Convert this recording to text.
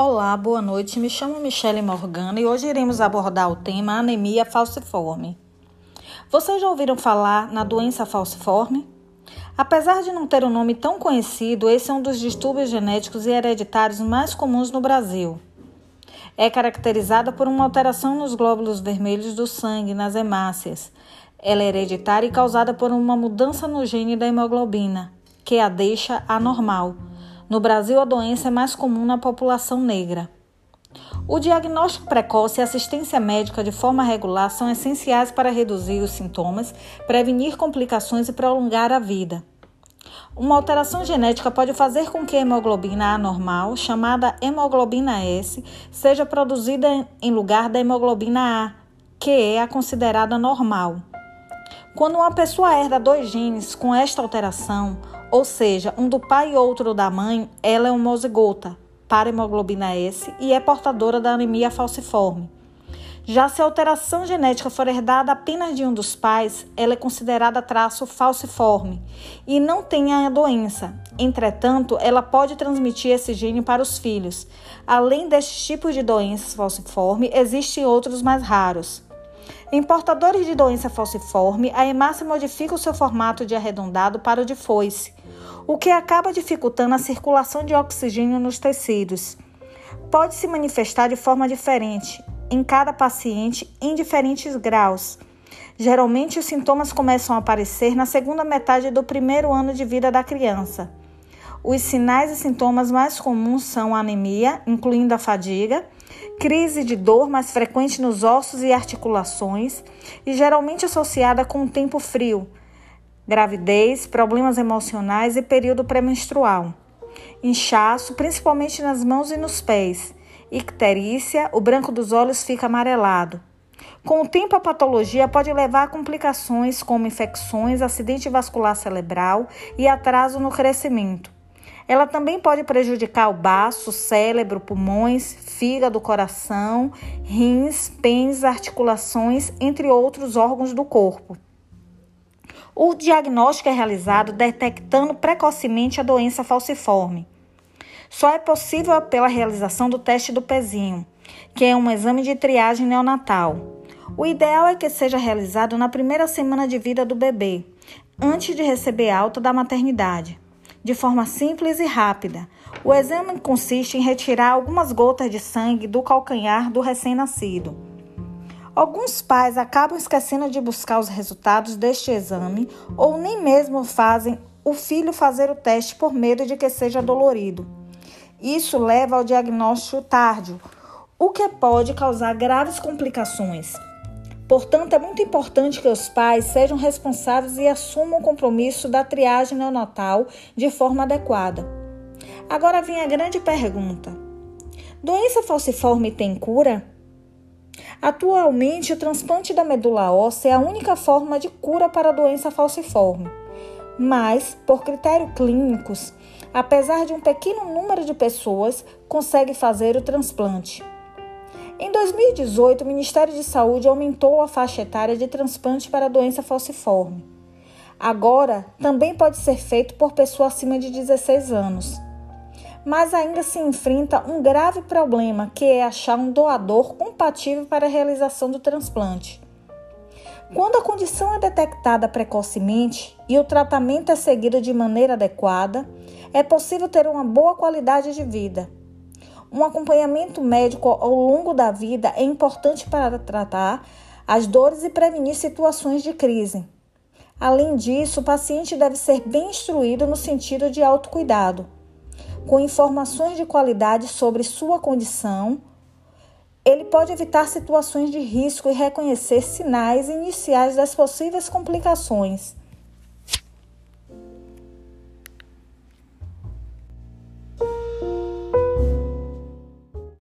Olá, boa noite. Me chamo Michele Morgana e hoje iremos abordar o tema anemia falciforme. Vocês já ouviram falar na doença falciforme? Apesar de não ter um nome tão conhecido, esse é um dos distúrbios genéticos e hereditários mais comuns no Brasil. É caracterizada por uma alteração nos glóbulos vermelhos do sangue, nas hemácias. Ela é hereditária e causada por uma mudança no gene da hemoglobina, que a deixa anormal no Brasil, a doença é mais comum na população negra. O diagnóstico precoce e assistência médica de forma regular são essenciais para reduzir os sintomas, prevenir complicações e prolongar a vida. Uma alteração genética pode fazer com que a hemoglobina anormal, chamada hemoglobina S, seja produzida em lugar da hemoglobina A, que é a considerada normal. Quando uma pessoa herda dois genes com esta alteração, ou seja, um do pai e outro da mãe, ela é homozigota para hemoglobina S e é portadora da anemia falciforme. Já se a alteração genética for herdada apenas de um dos pais, ela é considerada traço falciforme e não tem a doença. Entretanto, ela pode transmitir esse gene para os filhos. Além destes tipos de doenças falciforme, existem outros mais raros. Em portadores de doença falciforme, a hemácia modifica o seu formato de arredondado para o de foice, o que acaba dificultando a circulação de oxigênio nos tecidos. Pode se manifestar de forma diferente em cada paciente em diferentes graus. Geralmente, os sintomas começam a aparecer na segunda metade do primeiro ano de vida da criança. Os sinais e sintomas mais comuns são anemia, incluindo a fadiga, crise de dor mais frequente nos ossos e articulações e geralmente associada com o tempo frio, gravidez, problemas emocionais e período pré-menstrual. Inchaço, principalmente nas mãos e nos pés. Icterícia, o branco dos olhos fica amarelado. Com o tempo, a patologia pode levar a complicações como infecções, acidente vascular cerebral e atraso no crescimento. Ela também pode prejudicar o baço, cérebro, pulmões, fígado, coração, rins, pênis, articulações, entre outros órgãos do corpo. O diagnóstico é realizado detectando precocemente a doença falciforme. Só é possível pela realização do teste do pezinho, que é um exame de triagem neonatal. O ideal é que seja realizado na primeira semana de vida do bebê, antes de receber alta da maternidade, de forma simples e rápida. O exame consiste em retirar algumas gotas de sangue do calcanhar do recém-nascido. Alguns pais acabam esquecendo de buscar os resultados deste exame ou nem mesmo fazem o filho fazer o teste por medo de que seja dolorido. Isso leva ao diagnóstico tardio, o que pode causar graves complicações. Portanto, é muito importante que os pais sejam responsáveis e assumam o compromisso da triagem neonatal de forma adequada. Agora vem a grande pergunta: doença falciforme tem cura? Atualmente, o transplante da medula óssea é a única forma de cura para a doença falciforme. Mas, por critérios clínicos, apesar de um pequeno número de pessoas consegue fazer o transplante. Em 2018, o Ministério de Saúde aumentou a faixa etária de transplante para a doença falciforme. Agora, também pode ser feito por pessoa acima de 16 anos mas ainda se enfrenta um grave problema, que é achar um doador compatível para a realização do transplante. Quando a condição é detectada precocemente e o tratamento é seguido de maneira adequada, é possível ter uma boa qualidade de vida. Um acompanhamento médico ao longo da vida é importante para tratar as dores e prevenir situações de crise. Além disso, o paciente deve ser bem instruído no sentido de autocuidado com informações de qualidade sobre sua condição, ele pode evitar situações de risco e reconhecer sinais iniciais das possíveis complicações.